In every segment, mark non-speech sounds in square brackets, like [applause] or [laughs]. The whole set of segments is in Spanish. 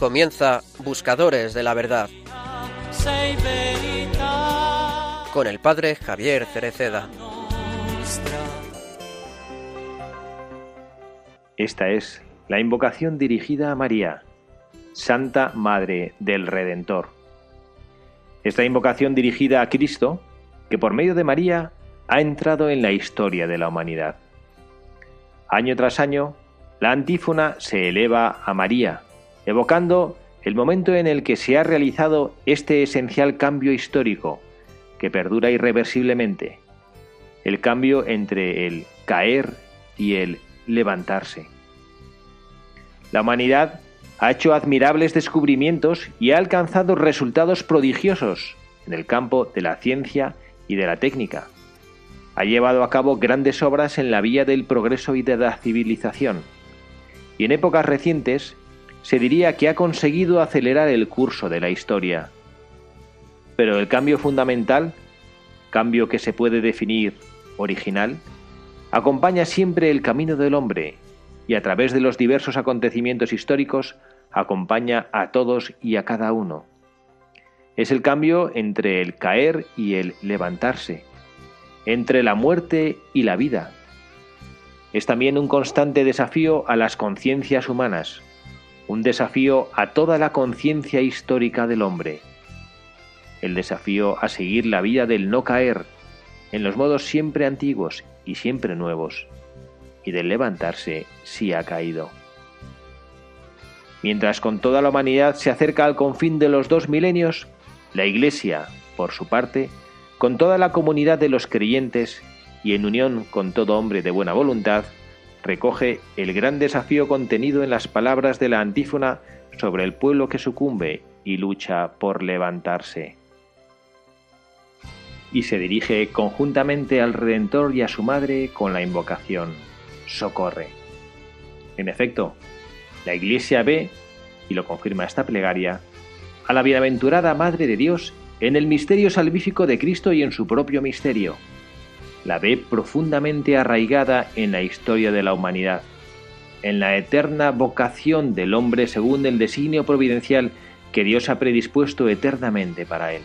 Comienza Buscadores de la Verdad con el Padre Javier Cereceda. Esta es la invocación dirigida a María, Santa Madre del Redentor. Esta invocación dirigida a Cristo, que por medio de María ha entrado en la historia de la humanidad. Año tras año, la antífona se eleva a María, evocando el momento en el que se ha realizado este esencial cambio histórico que perdura irreversiblemente, el cambio entre el caer y el levantarse. La humanidad ha hecho admirables descubrimientos y ha alcanzado resultados prodigiosos en el campo de la ciencia y de la técnica. Ha llevado a cabo grandes obras en la vía del progreso y de la civilización. Y en épocas recientes se diría que ha conseguido acelerar el curso de la historia. Pero el cambio fundamental, cambio que se puede definir original, acompaña siempre el camino del hombre y a través de los diversos acontecimientos históricos acompaña a todos y a cada uno. Es el cambio entre el caer y el levantarse, entre la muerte y la vida. Es también un constante desafío a las conciencias humanas, un desafío a toda la conciencia histórica del hombre, el desafío a seguir la vida del no caer en los modos siempre antiguos y siempre nuevos, y del levantarse si ha caído. Mientras con toda la humanidad se acerca al confín de los dos milenios, la Iglesia, por su parte, con toda la comunidad de los creyentes y en unión con todo hombre de buena voluntad, recoge el gran desafío contenido en las palabras de la antífona sobre el pueblo que sucumbe y lucha por levantarse. Y se dirige conjuntamente al Redentor y a su madre con la invocación, socorre. En efecto, la Iglesia ve, y lo confirma esta plegaria, a la bienaventurada Madre de Dios en el misterio salvífico de Cristo y en su propio misterio, la ve profundamente arraigada en la historia de la humanidad, en la eterna vocación del hombre según el designio providencial que Dios ha predispuesto eternamente para él.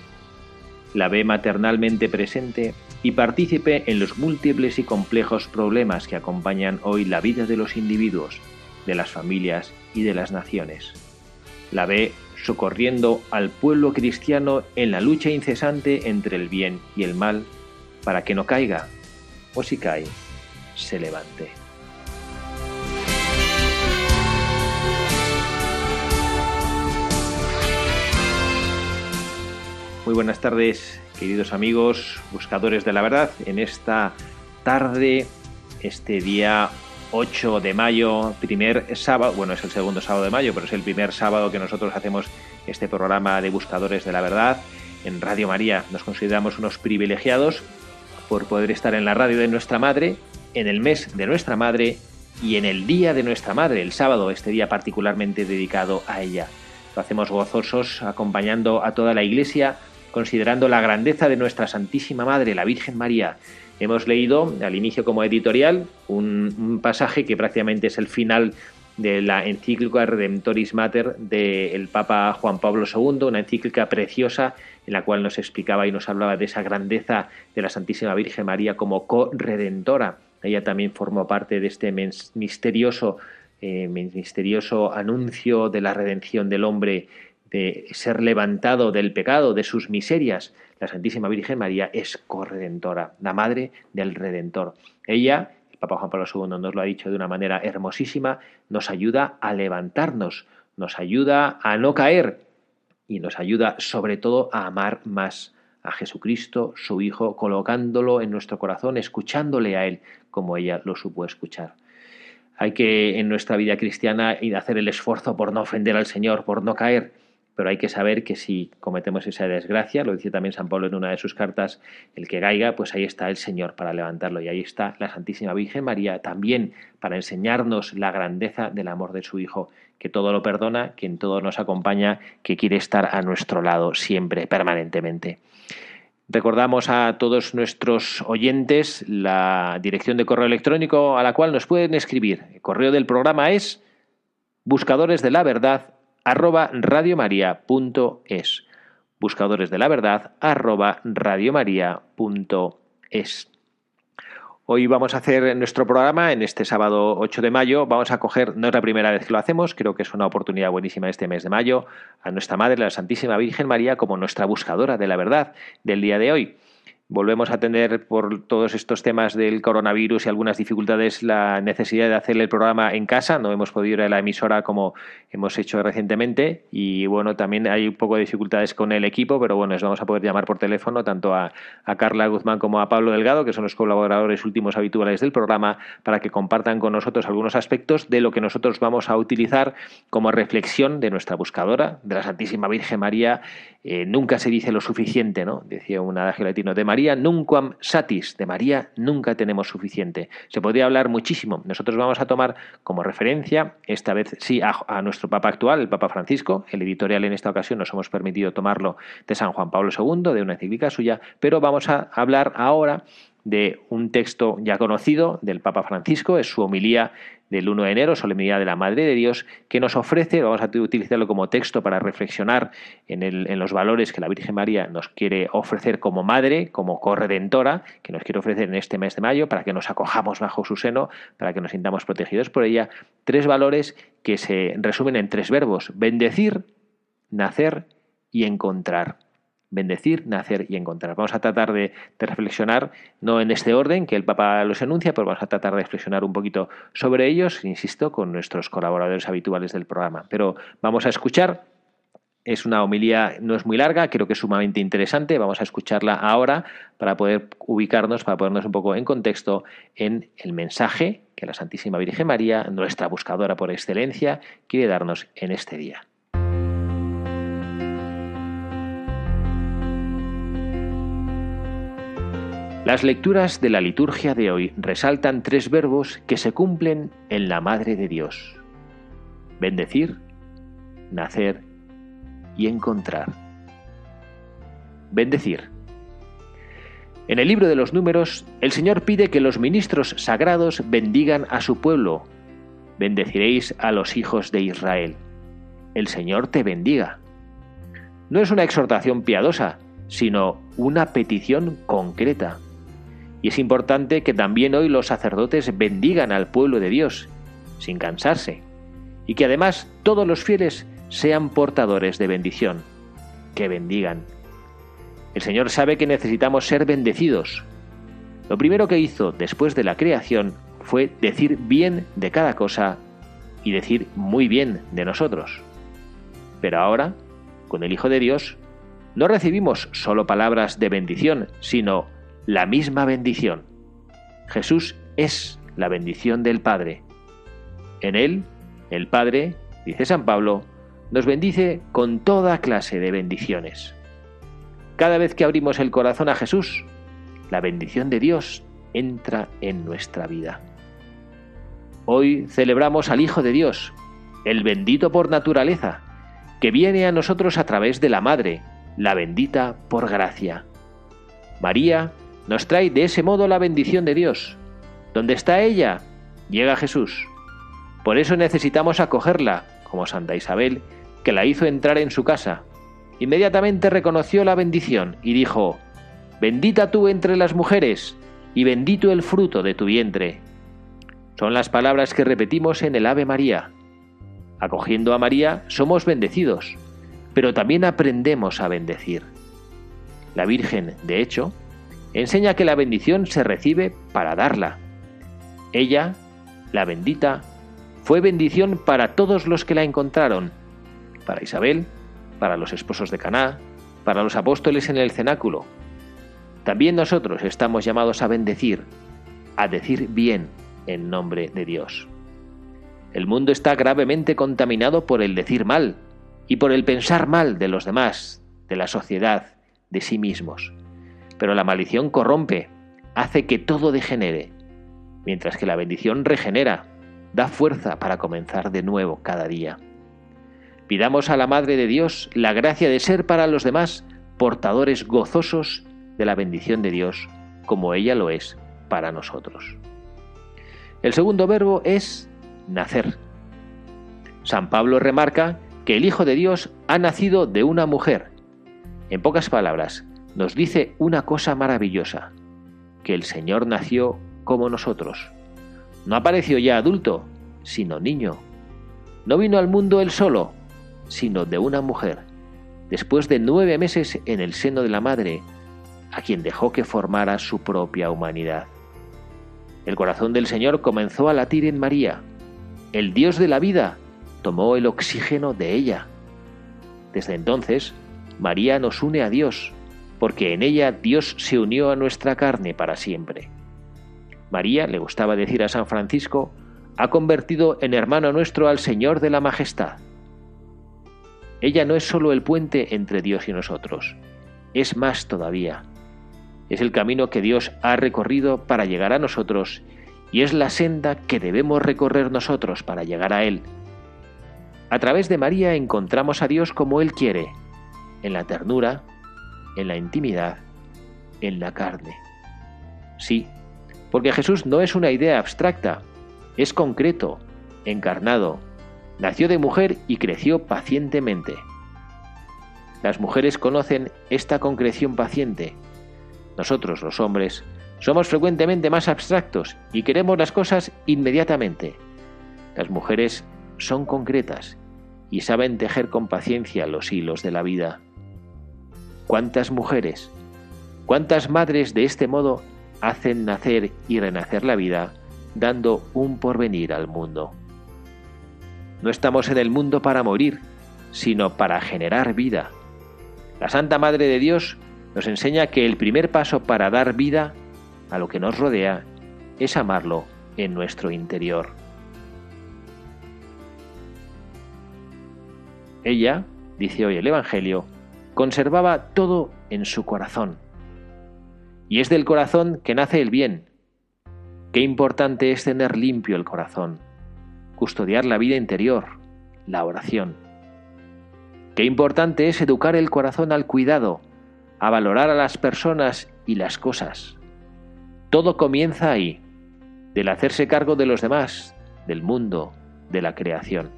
La ve maternalmente presente y partícipe en los múltiples y complejos problemas que acompañan hoy la vida de los individuos, de las familias y de las naciones. La ve socorriendo al pueblo cristiano en la lucha incesante entre el bien y el mal para que no caiga, o si cae, se levante. Muy buenas tardes, queridos amigos, buscadores de la verdad, en esta tarde, este día 8 de mayo, primer sábado, bueno, es el segundo sábado de mayo, pero es el primer sábado que nosotros hacemos este programa de Buscadores de la Verdad. En Radio María nos consideramos unos privilegiados por poder estar en la radio de nuestra madre, en el mes de nuestra madre y en el día de nuestra madre, el sábado, este día particularmente dedicado a ella. Lo hacemos gozosos, acompañando a toda la Iglesia, considerando la grandeza de nuestra Santísima Madre, la Virgen María. Hemos leído al inicio como editorial un, pasaje que prácticamente es el final de la encíclica Redemptoris Mater del Papa Juan Pablo II, una encíclica preciosa en la cual nos explicaba y nos hablaba de esa grandeza de la Santísima Virgen María como co-redentora. Ella también formó parte de este misterioso, eh, misterioso anuncio de la redención del hombre, de ser levantado del pecado, de sus miserias. La Santísima Virgen María es corredentora, la madre del Redentor. Ella, el Papa Juan Pablo II nos lo ha dicho de una manera hermosísima, nos ayuda a levantarnos, nos ayuda a no caer, y nos ayuda sobre todo a amar más a Jesucristo, su Hijo, colocándolo en nuestro corazón, escuchándole a Él como ella lo supo escuchar. Hay que en nuestra vida cristiana ir a hacer el esfuerzo por no ofender al Señor, por no caer, pero hay que saber que si cometemos esa desgracia, lo dice también San Pablo en una de sus cartas, el que caiga, pues ahí está el Señor para levantarlo y ahí está la Santísima Virgen María también para enseñarnos la grandeza del amor de su Hijo que todo lo perdona, que en todo nos acompaña, que quiere estar a nuestro lado siempre, permanentemente. Recordamos a todos nuestros oyentes la dirección de correo electrónico a la cual nos pueden escribir. El correo del programa es buscadores de la verdad arroba radiomaria.es. Buscadores de la verdad arroba radiomaria.es. Hoy vamos a hacer nuestro programa en este sábado 8 de mayo. Vamos a coger, no es la primera vez que lo hacemos, creo que es una oportunidad buenísima este mes de mayo, a nuestra Madre, la Santísima Virgen María, como nuestra buscadora de la verdad del día de hoy volvemos a tener por todos estos temas del coronavirus y algunas dificultades la necesidad de hacer el programa en casa. No hemos podido ir a la emisora como hemos hecho recientemente y bueno, también hay un poco de dificultades con el equipo, pero bueno, les vamos a poder llamar por teléfono tanto a, a Carla Guzmán como a Pablo Delgado, que son los colaboradores últimos habituales del programa, para que compartan con nosotros algunos aspectos de lo que nosotros vamos a utilizar como reflexión de nuestra buscadora, de la Santísima Virgen María. Eh, nunca se dice lo suficiente, ¿no? Decía un adagio latino de María nunquam satis, de María nunca tenemos suficiente. Se podría hablar muchísimo. Nosotros vamos a tomar como referencia, esta vez sí, a, nuestro Papa actual, el Papa Francisco. El editorial en esta ocasión nos hemos permitido tomarlo de San Juan Pablo II, de una encíclica suya, pero vamos a hablar ahora de un texto ya conocido del Papa Francisco, es su homilía del 1 de enero, Solemnidad de la Madre de Dios, que nos ofrece, vamos a utilizarlo como texto para reflexionar en, en, los valores que la Virgen María nos quiere ofrecer como madre, como corredentora, que nos quiere ofrecer en este mes de mayo, para que nos acojamos bajo su seno, para que nos sintamos protegidos por ella. Tres valores que se resumen en tres verbos, bendecir, nacer y encontrar bendecir, nacer y encontrar. Vamos a tratar de, reflexionar, no en este orden que el Papa los enuncia, pero vamos a tratar de reflexionar un poquito sobre ellos, insisto, con nuestros colaboradores habituales del programa. Pero vamos a escuchar, es una homilía, no es muy larga, creo que es sumamente interesante, vamos a escucharla ahora para poder ubicarnos, para ponernos un poco en contexto en el mensaje que la Santísima Virgen María, nuestra buscadora por excelencia, quiere darnos en este día. Las lecturas de la liturgia de hoy resaltan tres verbos que se cumplen en la Madre de Dios. Bendecir, nacer y encontrar. Bendecir. En el libro de los números, el Señor pide que los ministros sagrados bendigan a su pueblo. Bendeciréis a los hijos de Israel. El Señor te bendiga. No es una exhortación piadosa, sino una petición concreta. Y es importante que también hoy los sacerdotes bendigan al pueblo de Dios, sin cansarse, y que además todos los fieles sean portadores de bendición, que bendigan. El Señor sabe que necesitamos ser bendecidos. Lo primero que hizo después de la creación fue decir bien de cada cosa y decir muy bien de nosotros. Pero ahora, con el Hijo de Dios, no recibimos solo palabras de bendición, sino la misma bendición. Jesús es la bendición del Padre. En Él, el Padre, dice San Pablo, nos bendice con toda clase de bendiciones. Cada vez que abrimos el corazón a Jesús, la bendición de Dios entra en nuestra vida. Hoy celebramos al Hijo de Dios, el bendito por naturaleza, que viene a nosotros a través de la Madre, la bendita por gracia. María nos trae de ese modo la bendición de Dios. ¿Dónde está ella? Llega Jesús. Por eso necesitamos acogerla, como Santa Isabel, que la hizo entrar en su casa. Inmediatamente reconoció la bendición y dijo, Bendita tú entre las mujeres, y bendito el fruto de tu vientre. Son las palabras que repetimos en el Ave María. Acogiendo a María somos bendecidos, pero también aprendemos a bendecir. La Virgen, de hecho, enseña que la bendición se recibe para darla. Ella, la bendita, fue bendición para todos los que la encontraron, para Isabel, para los esposos de Caná, para los apóstoles en el cenáculo. También nosotros estamos llamados a bendecir, a decir bien en nombre de Dios. El mundo está gravemente contaminado por el decir mal y por el pensar mal de los demás, de la sociedad, de sí mismos. Pero la maldición corrompe, hace que todo degenere, mientras que la bendición regenera, da fuerza para comenzar de nuevo cada día. Pidamos a la Madre de Dios la gracia de ser para los demás portadores gozosos de la bendición de Dios, como ella lo es para nosotros. El segundo verbo es nacer. San Pablo remarca que el Hijo de Dios ha nacido de una mujer. En pocas palabras, nos dice una cosa maravillosa, que el Señor nació como nosotros. No apareció ya adulto, sino niño. No vino al mundo él solo, sino de una mujer, después de nueve meses en el seno de la madre, a quien dejó que formara su propia humanidad. El corazón del Señor comenzó a latir en María. El Dios de la vida tomó el oxígeno de ella. Desde entonces, María nos une a Dios, porque en ella Dios se unió a nuestra carne para siempre. María, le gustaba decir a San Francisco, ha convertido en hermano nuestro al Señor de la Majestad. Ella no es sólo el puente entre Dios y nosotros, es más todavía. Es el camino que Dios ha recorrido para llegar a nosotros y es la senda que debemos recorrer nosotros para llegar a Él. A través de María encontramos a Dios como Él quiere, en la ternura, en la intimidad, en la carne. Sí, porque Jesús no es una idea abstracta, es concreto, encarnado, nació de mujer y creció pacientemente. Las mujeres conocen esta concreción paciente. Nosotros, los hombres, somos frecuentemente más abstractos y queremos las cosas inmediatamente. Las mujeres son concretas y saben tejer con paciencia los hilos de la vida. ¿Cuántas mujeres, cuántas madres de este modo hacen nacer y renacer la vida, dando un porvenir al mundo? No estamos en el mundo para morir, sino para generar vida. La Santa Madre de Dios nos enseña que el primer paso para dar vida a lo que nos rodea es amarlo en nuestro interior. Ella, dice hoy el Evangelio, conservaba todo en su corazón. Y es del corazón que nace el bien. Qué importante es tener limpio el corazón, custodiar la vida interior, la oración. Qué importante es educar el corazón al cuidado, a valorar a las personas y las cosas. Todo comienza ahí, del hacerse cargo de los demás, del mundo, de la creación.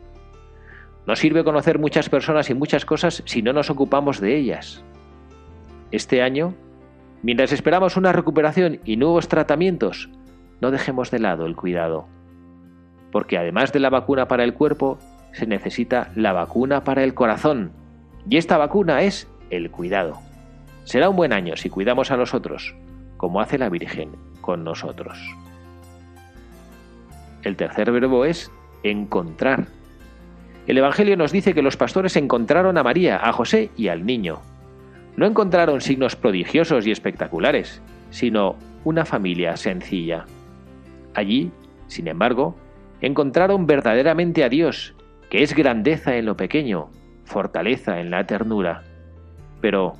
No sirve conocer muchas personas y muchas cosas si no nos ocupamos de ellas. Este año, mientras esperamos una recuperación y nuevos tratamientos, no dejemos de lado el cuidado. Porque además de la vacuna para el cuerpo, se necesita la vacuna para el corazón. Y esta vacuna es el cuidado. Será un buen año si cuidamos a los otros, como hace la Virgen con nosotros. El tercer verbo es encontrar. El Evangelio nos dice que los pastores encontraron a María, a José y al niño. No encontraron signos prodigiosos y espectaculares, sino una familia sencilla. Allí, sin embargo, encontraron verdaderamente a Dios, que es grandeza en lo pequeño, fortaleza en la ternura. Pero,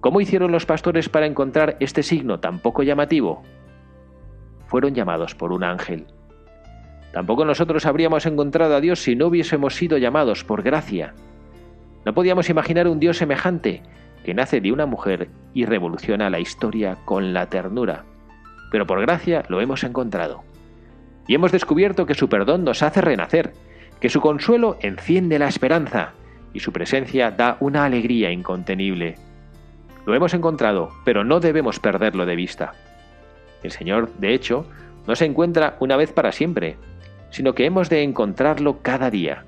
¿cómo hicieron los pastores para encontrar este signo tan poco llamativo? Fueron llamados por un ángel. Tampoco nosotros habríamos encontrado a Dios si no hubiésemos sido llamados por gracia. No podíamos imaginar un Dios semejante que nace de una mujer y revoluciona la historia con la ternura. Pero por gracia lo hemos encontrado. Y hemos descubierto que su perdón nos hace renacer, que su consuelo enciende la esperanza y su presencia da una alegría incontenible. Lo hemos encontrado, pero no debemos perderlo de vista. El Señor, de hecho, no se encuentra una vez para siempre, sino que hemos de encontrarlo cada día.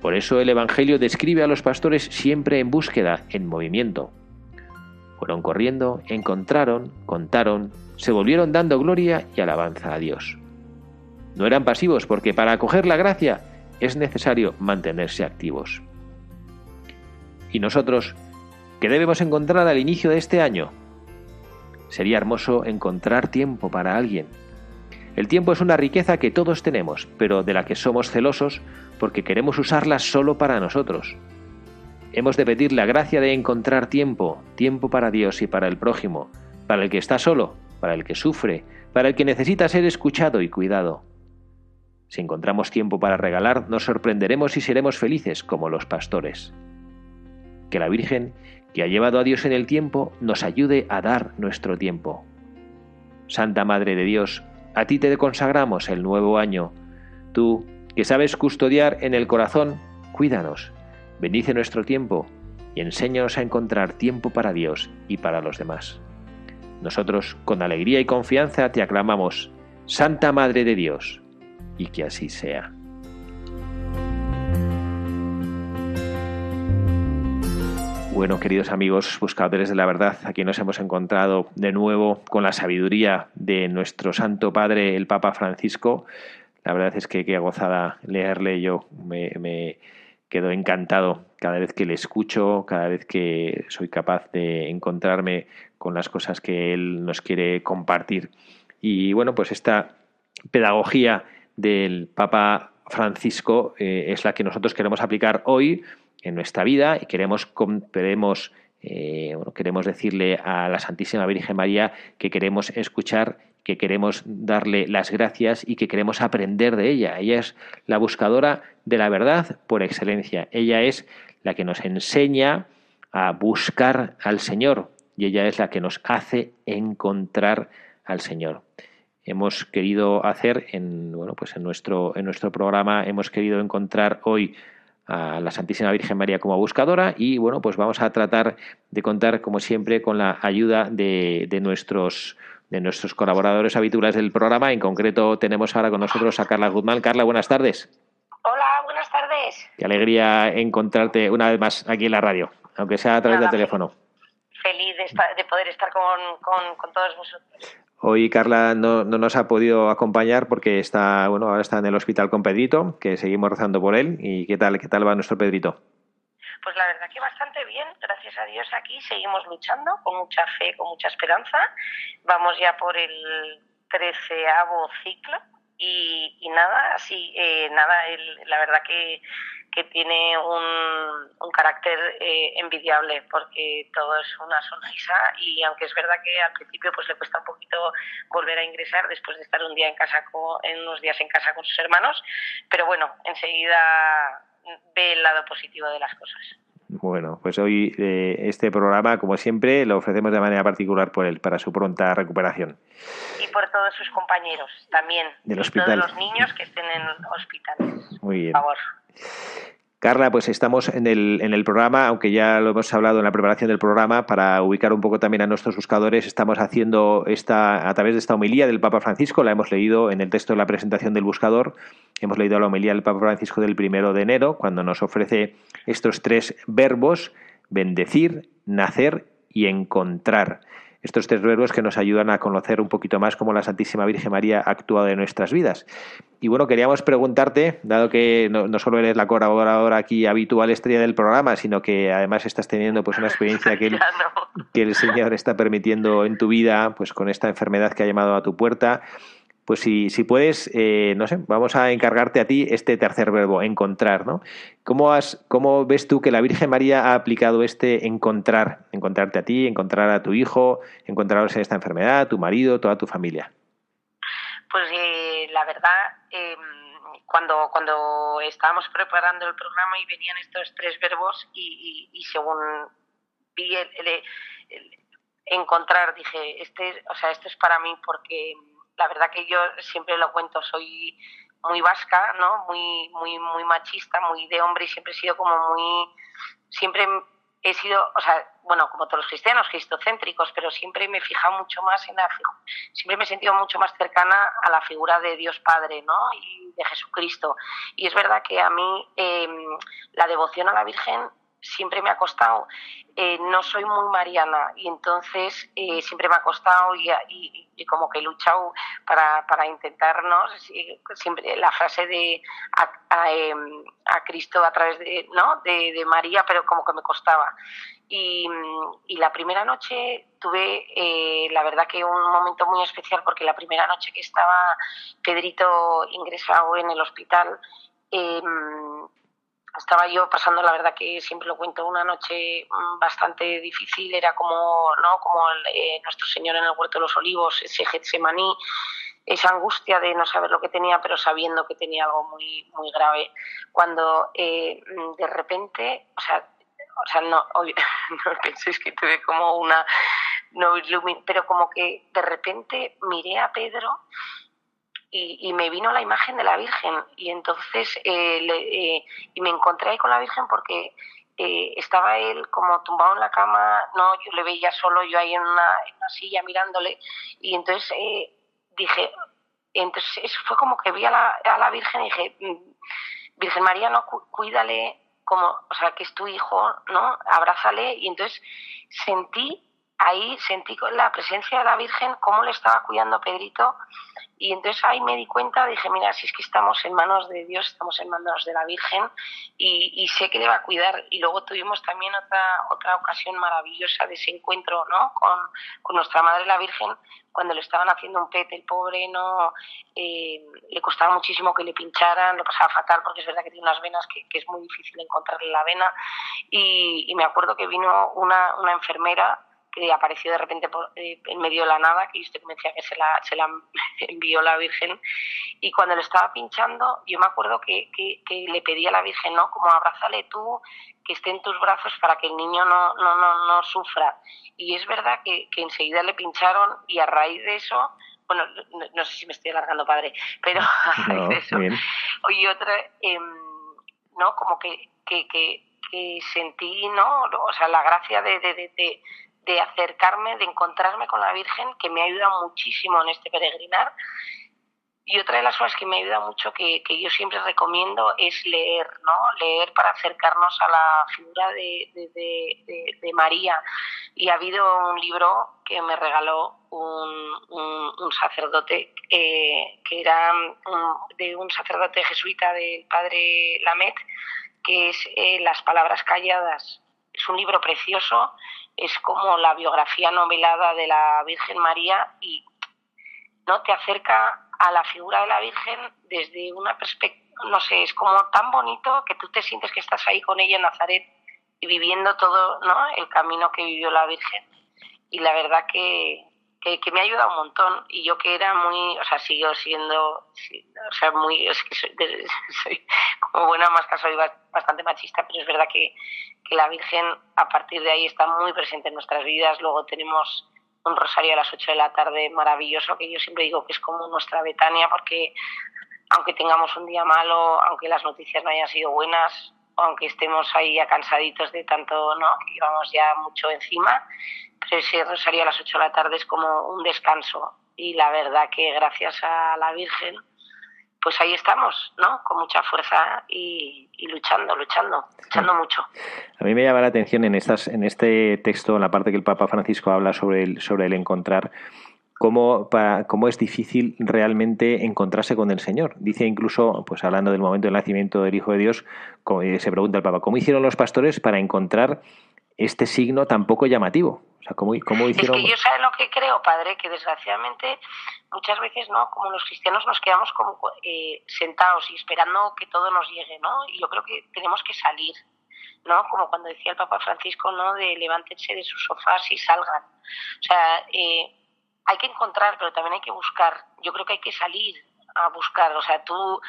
Por eso el Evangelio describe a los pastores siempre en búsqueda, en movimiento. Fueron corriendo, encontraron, contaron, se volvieron dando gloria y alabanza a Dios. No eran pasivos porque para acoger la gracia es necesario mantenerse activos. ¿Y nosotros qué debemos encontrar al inicio de este año? Sería hermoso encontrar tiempo para alguien, el tiempo es una riqueza que todos tenemos, pero de la que somos celosos porque queremos usarla solo para nosotros. Hemos de pedir la gracia de encontrar tiempo, tiempo para Dios y para el prójimo, para el que está solo, para el que sufre, para el que necesita ser escuchado y cuidado. Si encontramos tiempo para regalar, nos sorprenderemos y seremos felices como los pastores. Que la Virgen, que ha llevado a Dios en el tiempo, nos ayude a dar nuestro tiempo. Santa Madre de Dios, a ti te consagramos el nuevo año. Tú, que sabes custodiar en el corazón, cuídanos, bendice nuestro tiempo y enséñanos a encontrar tiempo para Dios y para los demás. Nosotros, con alegría y confianza, te aclamamos, Santa Madre de Dios, y que así sea. Bueno, queridos amigos buscadores de la verdad, aquí nos hemos encontrado de nuevo con la sabiduría de nuestro Santo Padre, el Papa Francisco. La verdad es que qué gozada leerle, yo me, quedo encantado cada vez que le escucho, cada vez que soy capaz de encontrarme con las cosas que él nos quiere compartir. Y bueno, pues esta pedagogía del Papa Francisco eh, es la que nosotros queremos aplicar hoy en nuestra vida y queremos, queremos, eh, queremos decirle a la Santísima Virgen María que queremos escuchar, que queremos darle las gracias y que queremos aprender de ella. Ella es la buscadora de la verdad por excelencia. Ella es la que nos enseña a buscar al Señor y ella es la que nos hace encontrar al Señor hemos querido hacer en bueno pues en nuestro en nuestro programa hemos querido encontrar hoy a la Santísima Virgen María como buscadora y bueno, pues vamos a tratar de contar como siempre con la ayuda de, de nuestros de nuestros colaboradores habituales del programa. En concreto tenemos ahora con nosotros a Carla Guzmán. Carla, buenas tardes. Hola, buenas tardes. Qué alegría encontrarte una vez más aquí en la radio, aunque sea a través del teléfono. Feliz de, poder estar con, con, con todos vosotros. Hoy Carla no, nos ha podido acompañar porque está, bueno, ahora está en el hospital con Pedrito, que seguimos rezando por él. ¿Y qué tal, qué tal va nuestro Pedrito? Pues la verdad que bastante bien, gracias a Dios aquí seguimos luchando con mucha fe, con mucha esperanza. Vamos ya por el treceavo ciclo y, nada, así, eh, nada, la verdad que que tiene un, un carácter eh, envidiable porque todo es una sonrisa y aunque es verdad que al principio pues le cuesta un poquito volver a ingresar después de estar un día en casa con, en unos días en casa con sus hermanos pero bueno enseguida ve el lado positivo de las cosas bueno, pues hoy eh, este programa, como siempre, lo ofrecemos de manera particular por él, para su pronta recuperación. Y por todos sus compañeros también. Del hospital. Y todos los niños que estén en hospitales. Muy bien. Por favor. Carla, pues estamos en el, en el programa, aunque ya lo hemos hablado en la preparación del programa, para ubicar un poco también a nuestros buscadores, estamos haciendo esta, a través de esta homilía del Papa Francisco, la hemos leído en el texto de la presentación del buscador, hemos leído la homilía del Papa Francisco del primero de enero, cuando nos ofrece estos tres verbos, bendecir, nacer y encontrar estos tres verbos que nos ayudan a conocer un poquito más cómo la Santísima Virgen María ha actuado en nuestras vidas. Y bueno, queríamos preguntarte, dado que no, solo eres la colaboradora aquí habitual estrella del programa, sino que además estás teniendo pues una experiencia que [laughs] el, que el Señor está permitiendo en tu vida, pues con esta enfermedad que ha llamado a tu puerta, pues si, si puedes, eh, no sé, vamos a encargarte a ti este tercer verbo, encontrar, ¿no? ¿Cómo, has, ¿Cómo ves tú que la Virgen María ha aplicado este encontrar, encontrarte a ti, encontrar a tu hijo, encontraros en esta enfermedad, tu marido, toda tu familia? Pues eh, la verdad, em, cuando, cuando estábamos preparando el programa y venían estos tres verbos y, según vi el, encontrar, dije, este, o sea, esto es para mí porque la verdad que yo siempre lo cuento, soy muy vasca, ¿no? Muy, muy, muy machista, muy de hombre y siempre he sido como muy, siempre he sido, o sea, bueno, como todos los cristianos, cristocéntricos, pero siempre me he fijado mucho más en la siempre me he sentido mucho más cercana a la figura de Dios Padre, ¿no? Y de Jesucristo. Y es verdad que a mí em, la devoción a la Virgen siempre me ha costado. Eh, no soy muy mariana y entonces eh, siempre me ha costado y, como que he luchado para, para intentarnos, siempre la frase de a, em, a, Cristo a través de, ¿no? De, de, María, pero como que me costaba. Y, y la primera noche tuve, eh, la verdad que un momento muy especial porque la primera noche que estaba Pedrito ingresado en el hospital, eh, estaba yo pasando, la verdad que siempre lo cuento, una noche mm, bastante difícil, era como, ¿no? como eh, nuestro Señor en el Huerto de los Olivos, ese Getsemaní, esa angustia de no saber lo que tenía, pero sabiendo que tenía algo muy, muy grave. Cuando eh, de repente, o sea, o sea no, [laughs] no penséis que tuve como una, no pero como que de repente miré a Pedro y, me vino la imagen de la Virgen. Y entonces eh, eh, y me encontré ahí con la Virgen porque eh, estaba él como tumbado en la cama, no, yo le veía solo, yo ahí en una, silla mirándole. Y entonces dije, entonces fue como que vi a la, a la Virgen y dije, mm, Virgen María, no, cuídale como, o sea, que es tu hijo, ¿no? Abrázale y entonces sentí ahí sentí con la presencia de la Virgen cómo le estaba cuidando Pedrito y entonces ahí me di cuenta, dije, mira, si es que estamos en manos de Dios, estamos en manos de la Virgen y, sé que le va a cuidar. Y luego tuvimos también otra, otra ocasión maravillosa de ese encuentro ¿no? con, con nuestra Madre la Virgen, cuando le estaban haciendo un pet, el pobre no eh, le costaba muchísimo que le pincharan, lo pasaba fatal porque es verdad que tiene unas venas que, es muy difícil encontrarle la vena. Y, y me acuerdo que vino una, una enfermera que apareció de repente eh, en medio de la nada, que usted me decía que se la, se la [laughs] envió la Virgen, y cuando le estaba pinchando, yo me acuerdo que, que, le pedí a la Virgen, ¿no? Como abrázale tú, que esté en tus brazos para que el niño no, no, no, no sufra. Y es verdad que, que enseguida le pincharon y a raíz de eso, bueno, no, sé si me estoy alargando, padre, pero [laughs] de eso, oye, otra, em, ¿no? Como que, que, que, sentí, ¿no? O sea, la gracia de, de, de, de acercarme, de encontrarme con la Virgen, que me ayuda muchísimo en este peregrinar. Y otra de las cosas que me ayuda mucho, que, yo siempre recomiendo, es leer, ¿no? Leer para acercarnos a la figura de, María. Y ha habido un libro que me regaló un, un, sacerdote, eh, que era de un sacerdote jesuita del padre Lamet, que es eh, Las palabras calladas. Es un libro precioso es como la biografía novelada de la Virgen María y no te acerca a la figura de la Virgen desde una perspectiva, no sé, es como tan bonito que tú te sientes que estás ahí con ella en Nazaret y viviendo todo ¿no? el camino que vivió la Virgen. Y la verdad que, que, me ha ayudado un montón y yo que era muy, o sea, sigo siendo, o sea, muy, [laughs] es que soy, como buena más soy bastante machista, pero es verdad que, que la Virgen a partir de ahí está muy presente en nuestras vidas. Luego tenemos un rosario a las 8 de la tarde maravilloso, que yo siempre digo que es como nuestra Betania, porque aunque tengamos un día malo, aunque las noticias no hayan sido buenas, aunque estemos ahí ya cansaditos de tanto, ¿no? Que llevamos ya mucho encima, pero ese rosario a las 8 de la tarde es como un descanso. Y la verdad que gracias a la Virgen, pues ahí estamos, ¿no? Con mucha fuerza y, luchando, luchando, luchando mucho. A mí me llama la atención en, estas, en este texto, en la parte que el Papa Francisco habla sobre el, sobre el encontrar, cómo, cómo es difícil realmente encontrarse con el Señor. Dice incluso, pues hablando del momento del nacimiento del Hijo de Dios, eh, se pregunta el Papa, ¿cómo hicieron los pastores para encontrar este signo tan poco llamativo? O sea, ¿cómo, cómo hicieron... Es que yo sé lo que creo, padre, que desgraciadamente muchas veces, ¿no? Como los cristianos nos quedamos como eh, sentados y esperando que todo nos llegue, ¿no? Y yo creo que tenemos que salir, ¿no? Como cuando decía el Papa Francisco, ¿no? De levántense de sus sofás y salgan. O sea, eh, hay que encontrar, pero también hay que buscar. Yo creo que hay que salir a buscar. O sea, tú,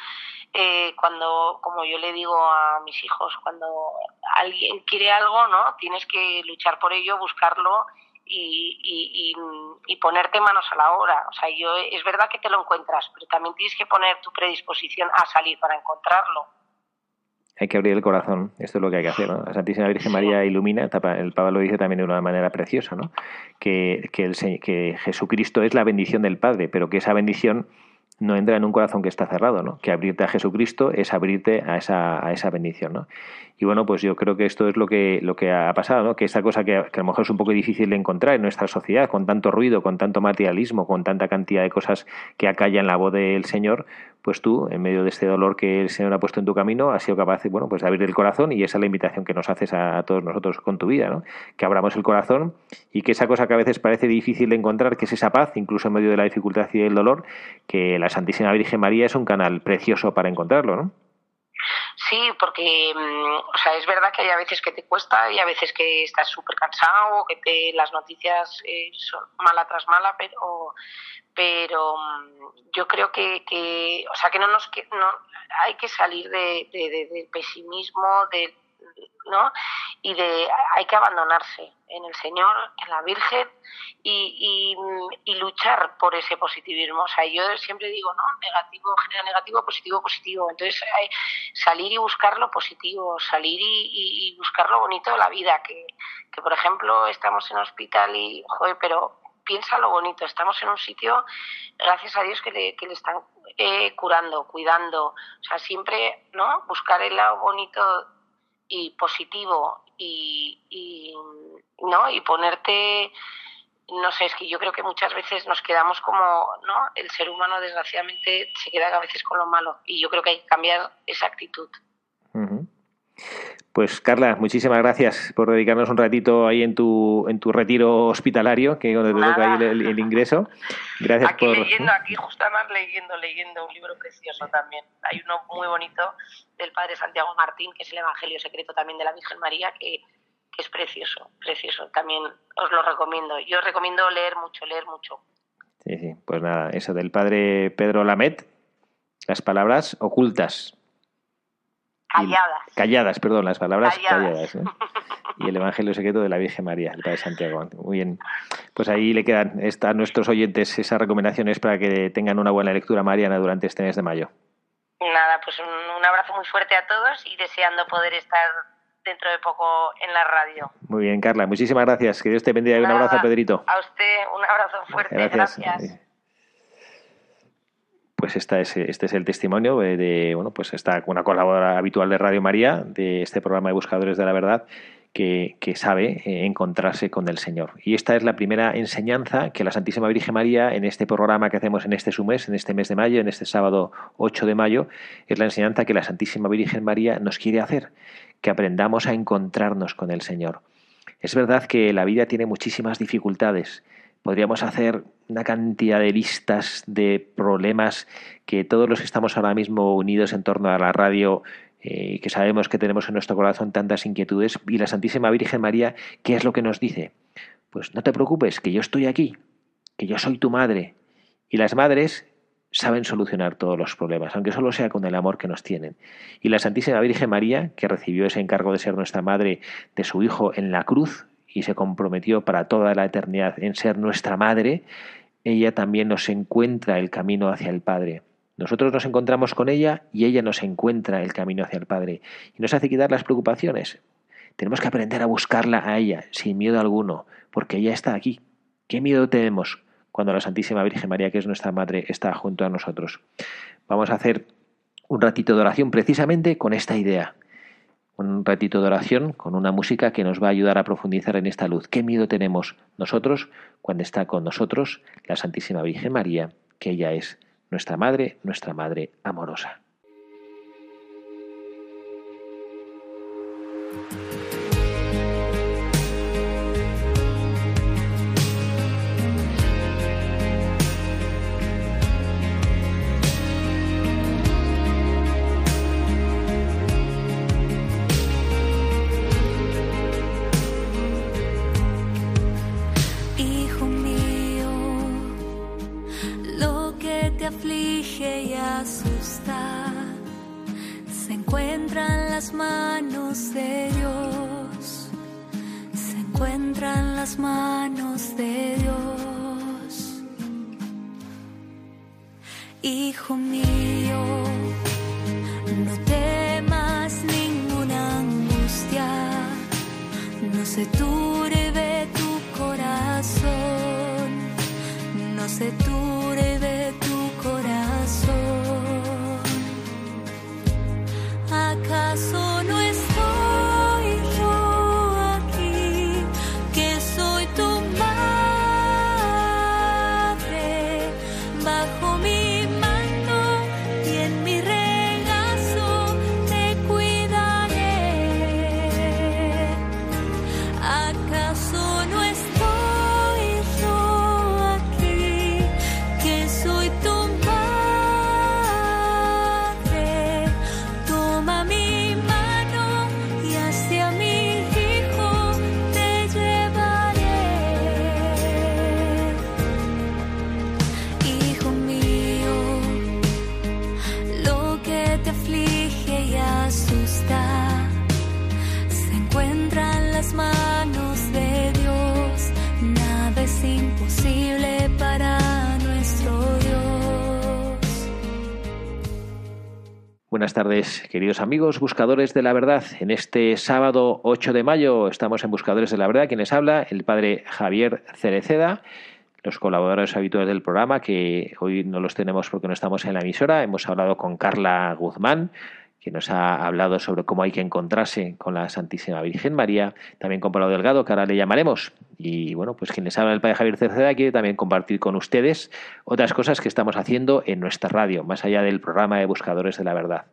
eh, cuando, como yo le digo a mis hijos, cuando alguien quiere algo, ¿no? Tienes que luchar por ello, buscarlo y, y, ponerte manos a la obra. O sea, yo, es verdad que te lo encuentras, pero también tienes que poner tu predisposición a salir para encontrarlo hay que abrir el corazón, esto es lo que hay que hacer. La Santísima Virgen María ilumina, el Papa lo dice también de una manera preciosa, ¿no? que, que, que Jesucristo es la bendición del Padre, pero que esa bendición no entra en un corazón que está cerrado, ¿no? Que abrirte a Jesucristo es abrirte a esa, a esa bendición, ¿no? Y bueno, pues yo creo que esto es lo que, lo que ha pasado, ¿no? Que esta cosa que, a lo mejor es un poco difícil de encontrar en nuestra sociedad, con tanto ruido, con tanto materialismo, con tanta cantidad de cosas que acallan la voz del Señor, pues tú, en medio de este dolor que el Señor ha puesto en tu camino, has sido capaz bueno, pues de abrir el corazón y esa es la invitación que nos haces a, todos nosotros con tu vida, ¿no? Que abramos el corazón y que esa cosa que a veces parece difícil de encontrar, que es esa paz, incluso en medio de la dificultad y del dolor, que la Santísima Virgen María es un canal precioso para encontrarlo, ¿no? Sí, porque mm, o sea, es verdad que hay a veces que te cuesta y a veces que estás súper cansado que te, las noticias eh, son mala tras mala, pero, pero mm, yo creo que, que, o sea, que no nos que no hay que salir de, del pesimismo, de ¿no? Y de hay que abandonarse en el Señor, en la Virgen y, y, luchar por ese positivismo. O sea, yo siempre digo, ¿no? Negativo genera negativo, positivo, positivo. Entonces, hay salir y buscar lo positivo, salir y, y, buscar lo bonito de la vida. Que, que, por ejemplo, estamos en hospital y, joder, pero piensa lo bonito. Estamos en un sitio, gracias a Dios, que le, que le están eh, curando, cuidando. O sea, siempre, ¿no? Buscar el lado bonito y positivo y, ¿no? y ponerte no sé, es que yo creo que muchas veces nos quedamos como, ¿no? El ser humano desgraciadamente se queda a veces con lo malo y yo creo que hay que cambiar esa actitud. Pues Carla, muchísimas gracias por dedicarnos un ratito ahí en tu, en tu retiro hospitalario, que donde te toca ahí el, ingreso. Gracias aquí por... leyendo, aquí justamente leyendo, leyendo un libro precioso también. Hay uno muy bonito del padre Santiago Martín, que es el Evangelio Secreto también de la Virgen María, que, que es precioso, precioso. También os lo recomiendo. Yo os recomiendo leer mucho, leer mucho. Sí, sí, pues nada, eso del padre Pedro Lamet, las palabras ocultas Calladas. calladas, perdón, las palabras calladas. ¿eh? y el Evangelio secreto de la Virgen María, el Padre Santiago. Muy bien. Pues ahí le quedan a nuestros oyentes esas recomendaciones para que tengan una buena lectura mariana durante este mes de mayo. Nada, pues un, abrazo muy fuerte a todos y deseando poder estar dentro de poco en la radio. Muy bien, Carla. Muchísimas gracias. Que Dios te bendiga y un abrazo a Pedrito. A usted un abrazo fuerte. gracias pues esta es, este es el testimonio de, bueno, pues esta una colaboradora habitual de Radio María, de este programa de Buscadores de la Verdad, que, sabe eh, encontrarse con el Señor. Y esta es la primera enseñanza que la Santísima Virgen María, en este programa que hacemos en este mes, en este mes de mayo, en este sábado 8 de mayo, es la enseñanza que la Santísima Virgen María nos quiere hacer, que aprendamos a encontrarnos con el Señor. Es verdad que la vida tiene muchísimas dificultades, Podríamos hacer una cantidad de listas de problemas que todos los que estamos ahora mismo unidos en torno a la radio, eh, que sabemos que tenemos en nuestro corazón tantas inquietudes, y la Santísima Virgen María, ¿qué es lo que nos dice? Pues no te preocupes, que yo estoy aquí, que yo soy tu madre. Y las madres saben solucionar todos los problemas, aunque solo sea con el amor que nos tienen. Y la Santísima Virgen María, que recibió ese encargo de ser nuestra madre de su Hijo en la cruz, y se comprometió para toda la eternidad en ser nuestra madre, ella también nos encuentra el camino hacia el Padre. Nosotros nos encontramos con ella y ella nos encuentra el camino hacia el Padre. Y nos hace quitar las preocupaciones. Tenemos que aprender a buscarla a ella, sin miedo alguno, porque ella está aquí. ¿Qué miedo tenemos cuando la Santísima Virgen María, que es nuestra Madre, está junto a nosotros? Vamos a hacer un ratito de oración precisamente con esta idea un ratito de oración con una música que nos va a ayudar a profundizar en esta luz. ¿Qué miedo tenemos nosotros cuando está con nosotros la Santísima Virgen María, que ella es nuestra Madre, nuestra Madre amorosa? Buenas tardes, queridos amigos, buscadores de la verdad. En este sábado 8 de mayo estamos en Buscadores de la Verdad. Quienes habla, el padre Javier Cereceda, los colaboradores habituales del programa, que hoy no los tenemos porque no estamos en la emisora. Hemos hablado con Carla Guzmán, que nos ha hablado sobre cómo hay que encontrarse con la Santísima Virgen María, también con Pablo Delgado, que ahora le llamaremos. Y bueno, pues quien les habla el Padre Javier Cerceda quiere también compartir con ustedes otras cosas que estamos haciendo en nuestra radio, más allá del programa de Buscadores de la Verdad.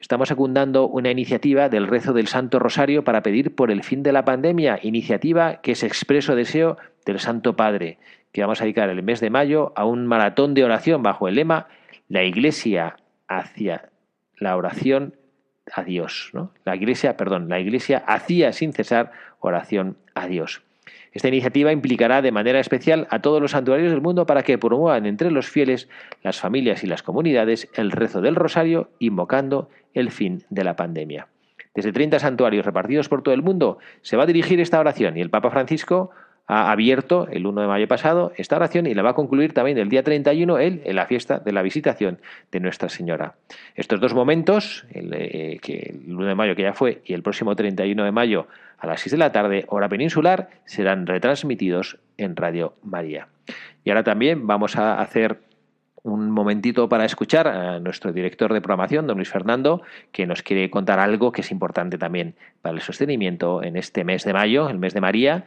Estamos secundando una iniciativa del rezo del Santo Rosario para pedir por el fin de la pandemia, iniciativa que es expreso deseo del Santo Padre, que vamos a dedicar el mes de mayo a un maratón de oración bajo el lema La Iglesia hacia la oración a Dios. ¿no? La iglesia, perdón, la iglesia hacía sin cesar oración a Dios. Esta iniciativa implicará de manera especial a todos los santuarios del mundo para que promuevan entre los fieles, las familias y las comunidades el rezo del rosario, invocando el fin de la pandemia. Desde 30 santuarios repartidos por todo el mundo se va a dirigir esta oración y el Papa Francisco ha abierto el 1 de mayo pasado esta oración y la va a concluir también el día 31 él en la fiesta de la visitación de Nuestra Señora. Estos dos momentos, el, eh, que el 1 de mayo que ya fue y el próximo 31 de mayo a las 6 de la tarde, hora peninsular, serán retransmitidos en Radio María. Y ahora también vamos a hacer un momentito para escuchar a nuestro director de programación, don Luis Fernando, que nos quiere contar algo que es importante también para el sostenimiento en este mes de mayo, el mes de María,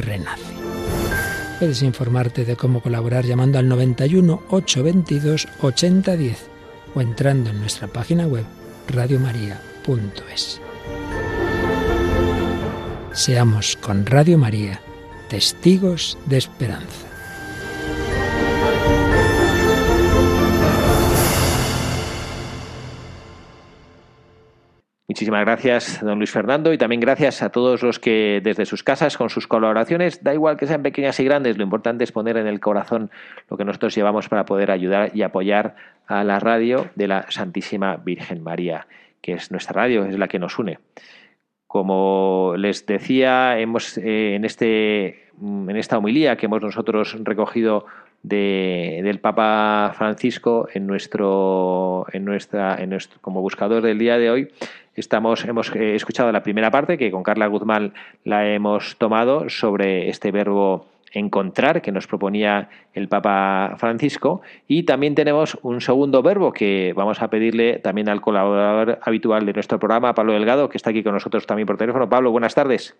renace. Puedes informarte de cómo colaborar llamando al 91 822 8010 o entrando en nuestra página web radiomaria.es. Seamos con Radio María testigos de esperanza. Muchísimas gracias, don Luis Fernando, y también gracias a todos los que desde sus casas, con sus colaboraciones, da igual que sean pequeñas y grandes, lo importante es poner en el corazón lo que nosotros llevamos para poder ayudar y apoyar a la radio de la Santísima Virgen María, que es nuestra radio, es la que nos une. Como les decía, hemos eh, en, este, en esta homilía que hemos nosotros recogido del Papa Francisco en nuestro, en nuestra, en nuestro, como buscador del día de hoy, Estamos, hemos eh, escuchado la primera parte, que con Carla Guzmán la hemos tomado, sobre este verbo encontrar que nos proponía el Papa Francisco y también tenemos un segundo verbo que vamos a pedirle también al colaborador habitual de nuestro programa, Pablo Delgado, que está aquí con nosotros también por teléfono. Pablo, buenas tardes.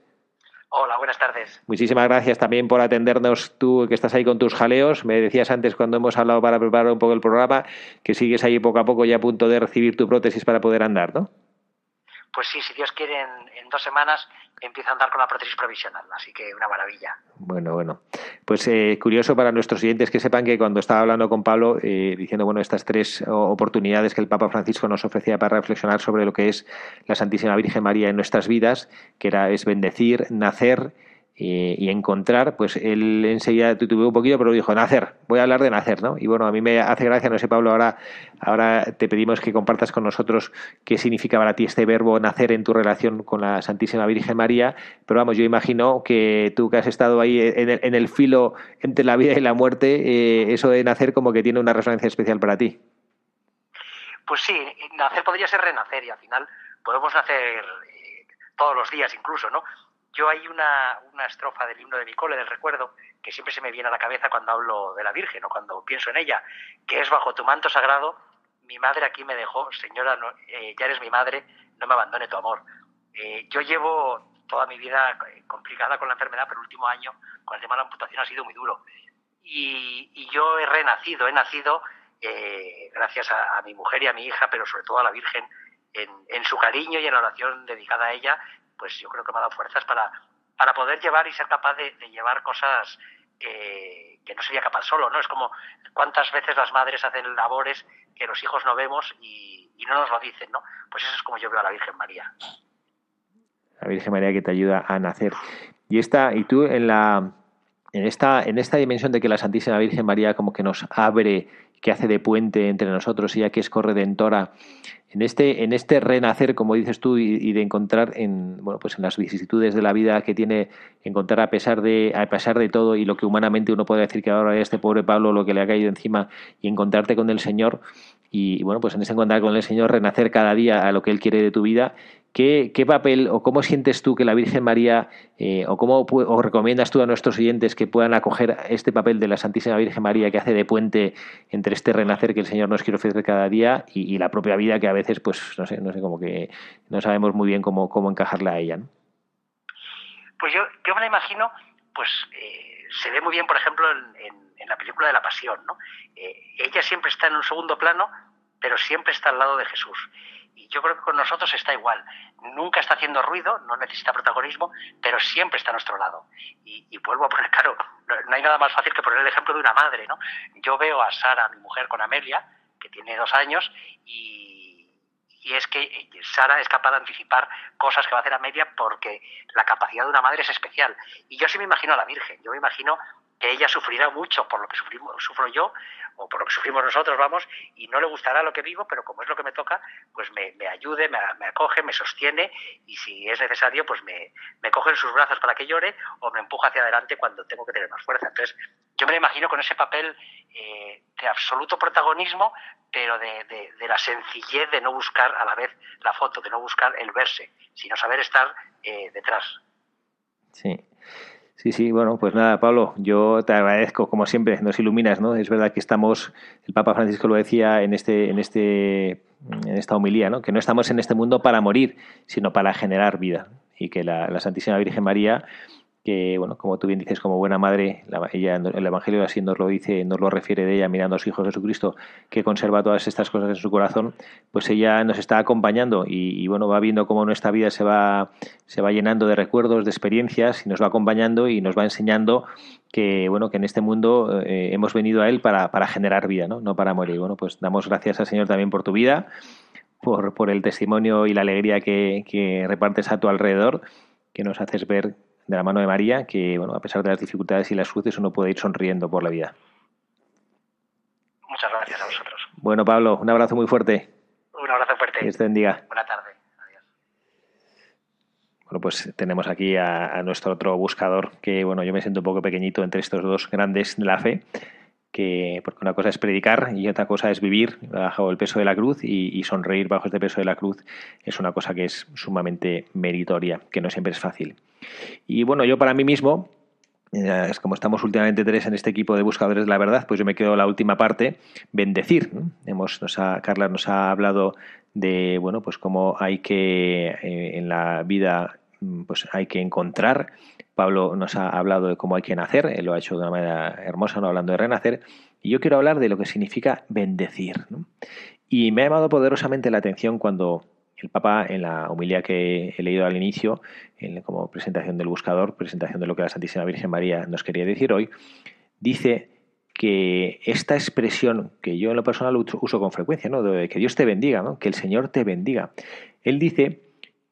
Hola, buenas tardes. Muchísimas gracias también por atendernos tú que estás ahí con tus jaleos. Me decías antes cuando hemos hablado para preparar un poco el programa que sigues ahí poco a poco ya a punto de recibir tu prótesis para poder andar, ¿no? Pues sí, si Dios quiere, en, dos semanas empieza a andar con la prótesis provisional, así que una maravilla. Bueno, bueno. Pues eh, curioso para nuestros oyentes que sepan que cuando estaba hablando con Pablo, eh, diciendo, bueno, estas tres oportunidades que el Papa Francisco nos ofrecía para reflexionar sobre lo que es la Santísima Virgen María en nuestras vidas, que era es bendecir, nacer eh, y encontrar, pues él enseguida tuvo un poquito, pero dijo, nacer, voy a hablar de nacer, ¿no? Y bueno, a mí me hace gracia, no sé, Pablo, ahora, ahora te pedimos que compartas con nosotros qué significa para ti este verbo nacer en tu relación con la Santísima Virgen María, pero vamos, yo imagino que tú que has estado ahí en el, en el filo entre la vida y la muerte, eh, eso de nacer como que tiene una resonancia especial para ti. Pues sí, nacer podría ser renacer y al final podemos nacer eh, todos los días incluso, ¿no? Yo hay una, una estrofa del himno de mi cole, del recuerdo, que siempre se me viene a la cabeza cuando hablo de la Virgen o cuando pienso en ella, que es bajo tu manto sagrado, mi madre aquí me dejó, señora, eh, ya eres mi madre, no me abandone tu amor. Eh, yo llevo toda mi vida eh, complicada con la enfermedad, pero el último año, con el tema de la amputación, ha sido muy duro. Y, yo he renacido, he nacido gracias a, a, mi mujer y a mi hija, pero sobre todo a la Virgen, en, en su cariño y en la oración dedicada a ella, pues yo creo que me ha dado fuerzas para, para poder llevar y ser capaz de, llevar cosas que, que, no sería capaz solo, ¿no? Es como cuántas veces las madres hacen labores que los hijos no vemos y, y, no nos lo dicen, ¿no? Pues eso es como yo veo a la Virgen María. La Virgen María que te ayuda a nacer. Y esta, y tú en la en esta, en esta dimensión de que la Santísima Virgen María como que nos abre, que hace de puente entre nosotros, ella que es corredentora, en este, en este renacer, como dices tú, y, de encontrar en, bueno, pues en las vicisitudes de la vida que tiene, encontrar a pesar de, a pesar de todo y lo que humanamente uno puede decir que ahora este pobre Pablo lo que le ha caído encima y encontrarte con el Señor y bueno, pues en ese encontrar con el Señor, renacer cada día a lo que Él quiere de tu vida ¿Qué, ¿Qué, papel o cómo sientes tú que la Virgen María eh, o cómo o recomiendas tú a nuestros oyentes que puedan acoger este papel de la Santísima Virgen María que hace de puente entre este renacer que el Señor nos quiere ofrecer cada día y, la propia vida que a veces pues no sé no sé como que no sabemos muy bien cómo, cómo encajarla a ella pues yo, yo me la imagino pues eh, se ve muy bien por ejemplo en, la película de la Pasión ¿no? Eh, ella siempre está en un segundo plano pero siempre está al lado de Jesús y yo creo que con nosotros está igual. Nunca está haciendo ruido, no necesita protagonismo, pero siempre está a nuestro lado. Y, y vuelvo a poner, [laughs] claro, no, no, hay nada más fácil que poner el ejemplo de una madre, ¿no? Yo veo a Sara, mi mujer, con Amelia, que tiene dos años, y, y es que Sara es capaz de anticipar cosas que va a hacer Amelia porque la capacidad de una madre es especial. Y yo sí me imagino a la Virgen, yo me imagino que ella sufrirá mucho por lo que sufrimos, sufro yo o por lo que sufrimos nosotros, vamos, y no le gustará lo que vivo, pero como es lo que me toca, pues me, me ayude, me, me, acoge, me sostiene y si es necesario, pues me, me, coge en sus brazos para que llore o me empuja hacia adelante cuando tengo que tener más fuerza. Entonces, yo me imagino con ese papel eh, de absoluto protagonismo, pero de, de, de, la sencillez de no buscar a la vez la foto, de no buscar el verse, sino saber estar eh, detrás. Sí. Sí, sí, bueno, pues nada, Pablo, yo te agradezco, como siempre, nos iluminas, ¿no? Es verdad que estamos, el Papa Francisco lo decía en este, en este, en esta homilía, ¿no? Que no estamos en este mundo para morir, sino para generar vida. Y que la, la Santísima Virgen María que, bueno, como tú bien dices, como buena madre, la, ella el Evangelio así nos lo dice, nos lo refiere de ella mirando a su Hijo Jesucristo, que conserva todas estas cosas en su corazón, pues ella nos está acompañando y, bueno, va viendo cómo nuestra vida se va, se va llenando de recuerdos, de experiencias y nos va acompañando y nos va enseñando que, bueno, que en este mundo eh, hemos venido a Él para, para generar vida, ¿no? no para morir. Bueno, pues damos gracias al Señor también por tu vida, por, por el testimonio y la alegría que, que repartes a tu alrededor, que nos haces ver de la mano de María, que bueno, a pesar de las dificultades y las cruces, uno puede ir sonriendo por la vida. Muchas gracias a vosotros. Bueno, Pablo, un abrazo muy fuerte. Un abrazo fuerte. Que estén bendiga. Buena tarde. Adiós. Bueno, pues tenemos aquí a, a, nuestro otro buscador, que bueno, yo me siento un poco pequeñito entre estos dos grandes de la fe, que porque una cosa es predicar y otra cosa es vivir bajo el peso de la cruz y, sonreír bajo este peso de la cruz es una cosa que es sumamente meritoria, que no siempre es fácil. Y bueno, yo para mí mismo, eh, como estamos últimamente tres en este equipo de buscadores de la verdad, pues yo me quedo la última parte, bendecir. Hemos, Carla nos ha hablado de bueno, pues cómo hay que eh, en la vida pues hay que encontrar Pablo nos ha hablado de cómo hay que nacer, él lo ha hecho de una manera hermosa, no hablando de renacer, y yo quiero hablar de lo que significa bendecir. Y me ha llamado poderosamente la atención cuando el Papa, en la humildad que he leído al inicio, como presentación del buscador, presentación de lo que la Santísima Virgen María nos quería decir hoy, dice que esta expresión que yo en lo personal uso con frecuencia, ¿no? de que Dios te bendiga, ¿no? que el Señor te bendiga, él dice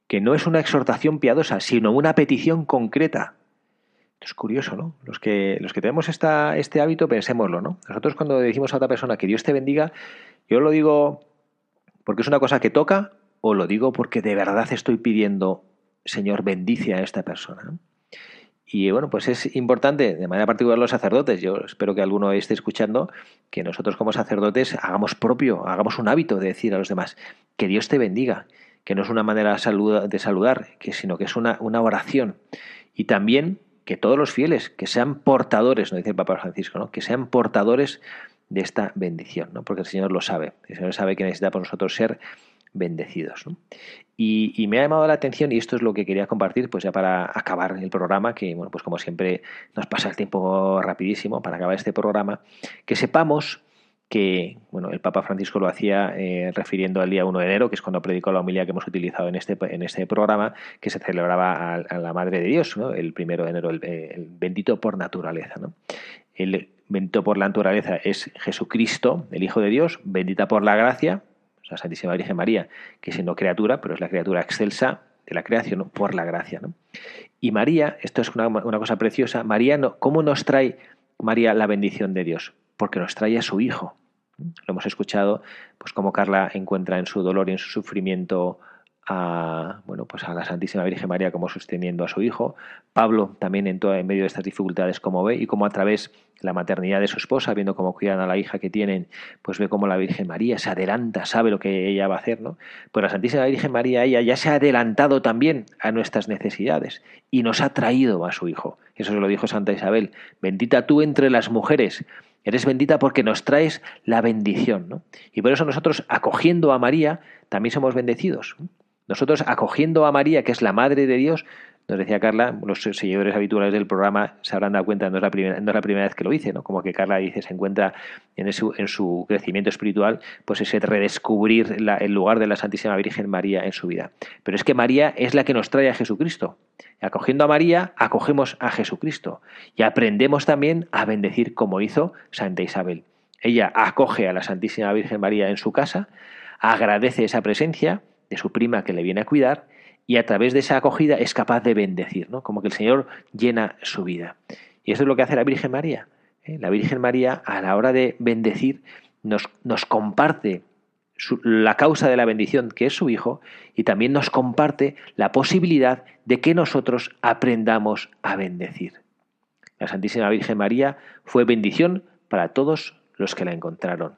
que no es una exhortación piadosa, sino una petición concreta. Es curioso, ¿no? Los que, los que tenemos esta, este hábito, pensémoslo, ¿no? Nosotros cuando decimos a otra persona que Dios te bendiga, yo lo digo porque es una cosa que toca o lo digo porque de verdad estoy pidiendo, Señor, bendice a esta persona. Y bueno, pues es importante, de manera particular los sacerdotes, yo espero que alguno esté escuchando, que nosotros como sacerdotes hagamos propio, hagamos un hábito de decir a los demás, que Dios te bendiga, que no es una manera de saludar, que, sino que es una, una oración. Y también que todos los fieles, que sean portadores, no dice el Papa Francisco, ¿no? que sean portadores de esta bendición, ¿no? porque el Señor lo sabe, el Señor sabe que necesita por nosotros ser bendecidos. Y, me ha llamado la atención, y esto es lo que quería compartir, pues ya para acabar el programa, que bueno, pues como siempre nos pasa el tiempo rapidísimo para acabar este programa, que sepamos que bueno, el Papa Francisco lo hacía eh, refiriendo al día 1 de enero, que es cuando predicó la homilía que hemos utilizado en este, en este programa, que se celebraba a, la Madre de Dios, el primero de enero, el, bendito por naturaleza. ¿no? El bendito por la naturaleza es Jesucristo, el Hijo de Dios, bendita por la gracia, la Santísima Virgen María, que siendo criatura, pero es la criatura excelsa de la creación por la gracia. Y María, esto es una, cosa preciosa, María, ¿cómo nos trae María la bendición de Dios? Porque nos trae a su Hijo. Lo hemos escuchado, pues como Carla encuentra en su dolor y en su sufrimiento a, bueno, pues a la Santísima Virgen María como sosteniendo a su hijo. Pablo también en, en medio de estas dificultades como ve y como a través la maternidad de su esposa, viendo cómo cuidan a la hija que tienen, pues ve cómo la Virgen María se adelanta, sabe lo que ella va a hacer, ¿no? Pues la Santísima Virgen María, ella ya se ha adelantado también a nuestras necesidades y nos ha traído a su Hijo. Eso se lo dijo Santa Isabel. Bendita tú entre las mujeres. Eres bendita porque nos traes la bendición, ¿no? Y por eso nosotros, acogiendo a María, también somos bendecidos. Nosotros, acogiendo a María, que es la Madre de Dios, nos decía Carla, los seguidores habituales del programa se habrán dado cuenta, no es la primera, no es la primera vez que lo hice, ¿no? Como que Carla dice, se encuentra en su, en su crecimiento espiritual, pues ese redescubrir el lugar de la Santísima Virgen María en su vida. Pero es que María es la que nos trae a Jesucristo. Acogiendo a María, acogemos a Jesucristo. Y aprendemos también a bendecir como hizo Santa Isabel. Ella acoge a la Santísima Virgen María en su casa, agradece esa presencia de su prima que le viene a cuidar y a través de esa acogida es capaz de bendecir, ¿no? Como que el Señor llena su vida. Y eso es lo que hace la Virgen María. ¿eh? La Virgen María, a la hora de bendecir, nos, nos comparte la causa de la bendición, que es su Hijo, y también nos comparte la posibilidad de que nosotros aprendamos a bendecir. La Santísima Virgen María fue bendición para todos los que la encontraron.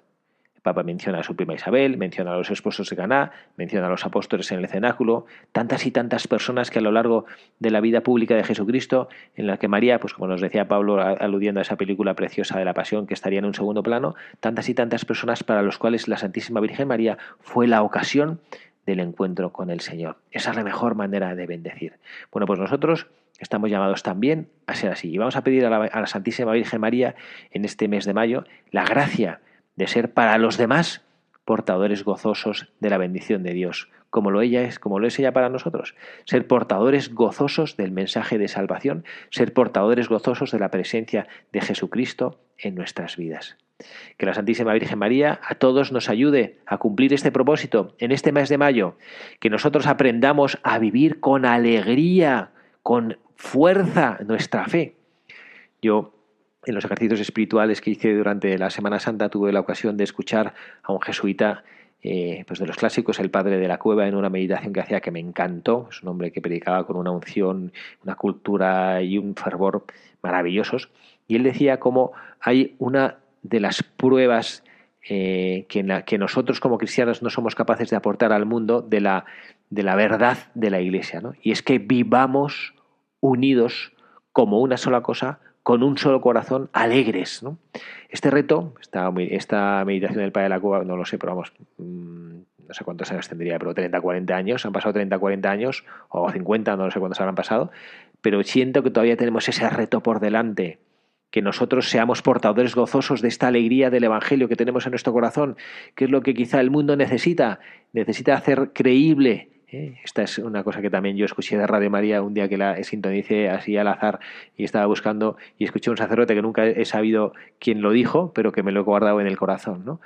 Papa menciona a su prima Isabel, menciona a los esposos de Caná, menciona a los apóstoles en el cenáculo, tantas y tantas personas que a lo largo de la vida pública de Jesucristo, en la que María, pues como nos decía Pablo aludiendo a esa película preciosa de la Pasión que estaría en un segundo plano, tantas y tantas personas para los cuales la Santísima Virgen María fue la ocasión del encuentro con el Señor. Esa es la mejor manera de bendecir. Bueno, pues nosotros estamos llamados también a ser así. Y vamos a pedir a la, a la Santísima Virgen María en este mes de mayo la gracia de ser para los demás portadores gozosos de la bendición de Dios, como lo ella es, como lo es ella para nosotros, ser portadores gozosos del mensaje de salvación, ser portadores gozosos de la presencia de Jesucristo en nuestras vidas. Que la Santísima Virgen María a todos nos ayude a cumplir este propósito en este mes de mayo, que nosotros aprendamos a vivir con alegría, con fuerza nuestra fe. Yo en los ejercicios espirituales que hice durante la Semana Santa tuve la ocasión de escuchar a un jesuita eh, pues de los clásicos, el padre de la cueva, en una meditación que hacía que me encantó. Es un hombre que predicaba con una unción, una cultura y un fervor maravillosos. Y él decía cómo hay una de las pruebas eh, que, que nosotros como cristianos no somos capaces de aportar al mundo de la, de la verdad de la Iglesia. ¿no? Y es que vivamos unidos como una sola cosa con un solo corazón, alegres. ¿no? Este reto, esta, meditación del Padre de la Cueva, no lo sé, pero vamos, mm, no sé cuántos años tendría, pero 30, 40 años, han pasado 30, 40 años, o 50, no sé cuántos habrán pasado, pero siento que todavía tenemos ese reto por delante, que nosotros seamos portadores gozosos de esta alegría del Evangelio que tenemos en nuestro corazón, que es lo que quizá el mundo necesita, necesita hacer creíble Esta es una cosa que también yo escuché de Radio María un día que la sintonicé así al azar y estaba buscando y escuché un sacerdote que nunca he sabido quién lo dijo, pero que me lo he guardado en el corazón.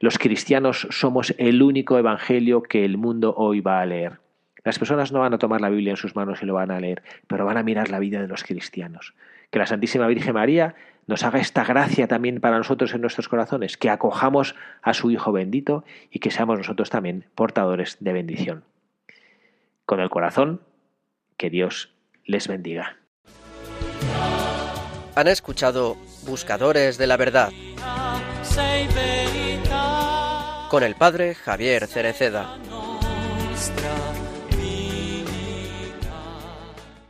Los cristianos somos el único evangelio que el mundo hoy va a leer. Las personas no van a tomar la Biblia en sus manos y lo van a leer, pero van a mirar la vida de los cristianos Que la Santísima Virgen María nos haga esta gracia también para nosotros en nuestros corazones, que acojamos a su Hijo bendito y que seamos nosotros también portadores de bendición. Con el corazón, que Dios les bendiga. Han escuchado Buscadores de la Verdad con el padre Javier Cereceda.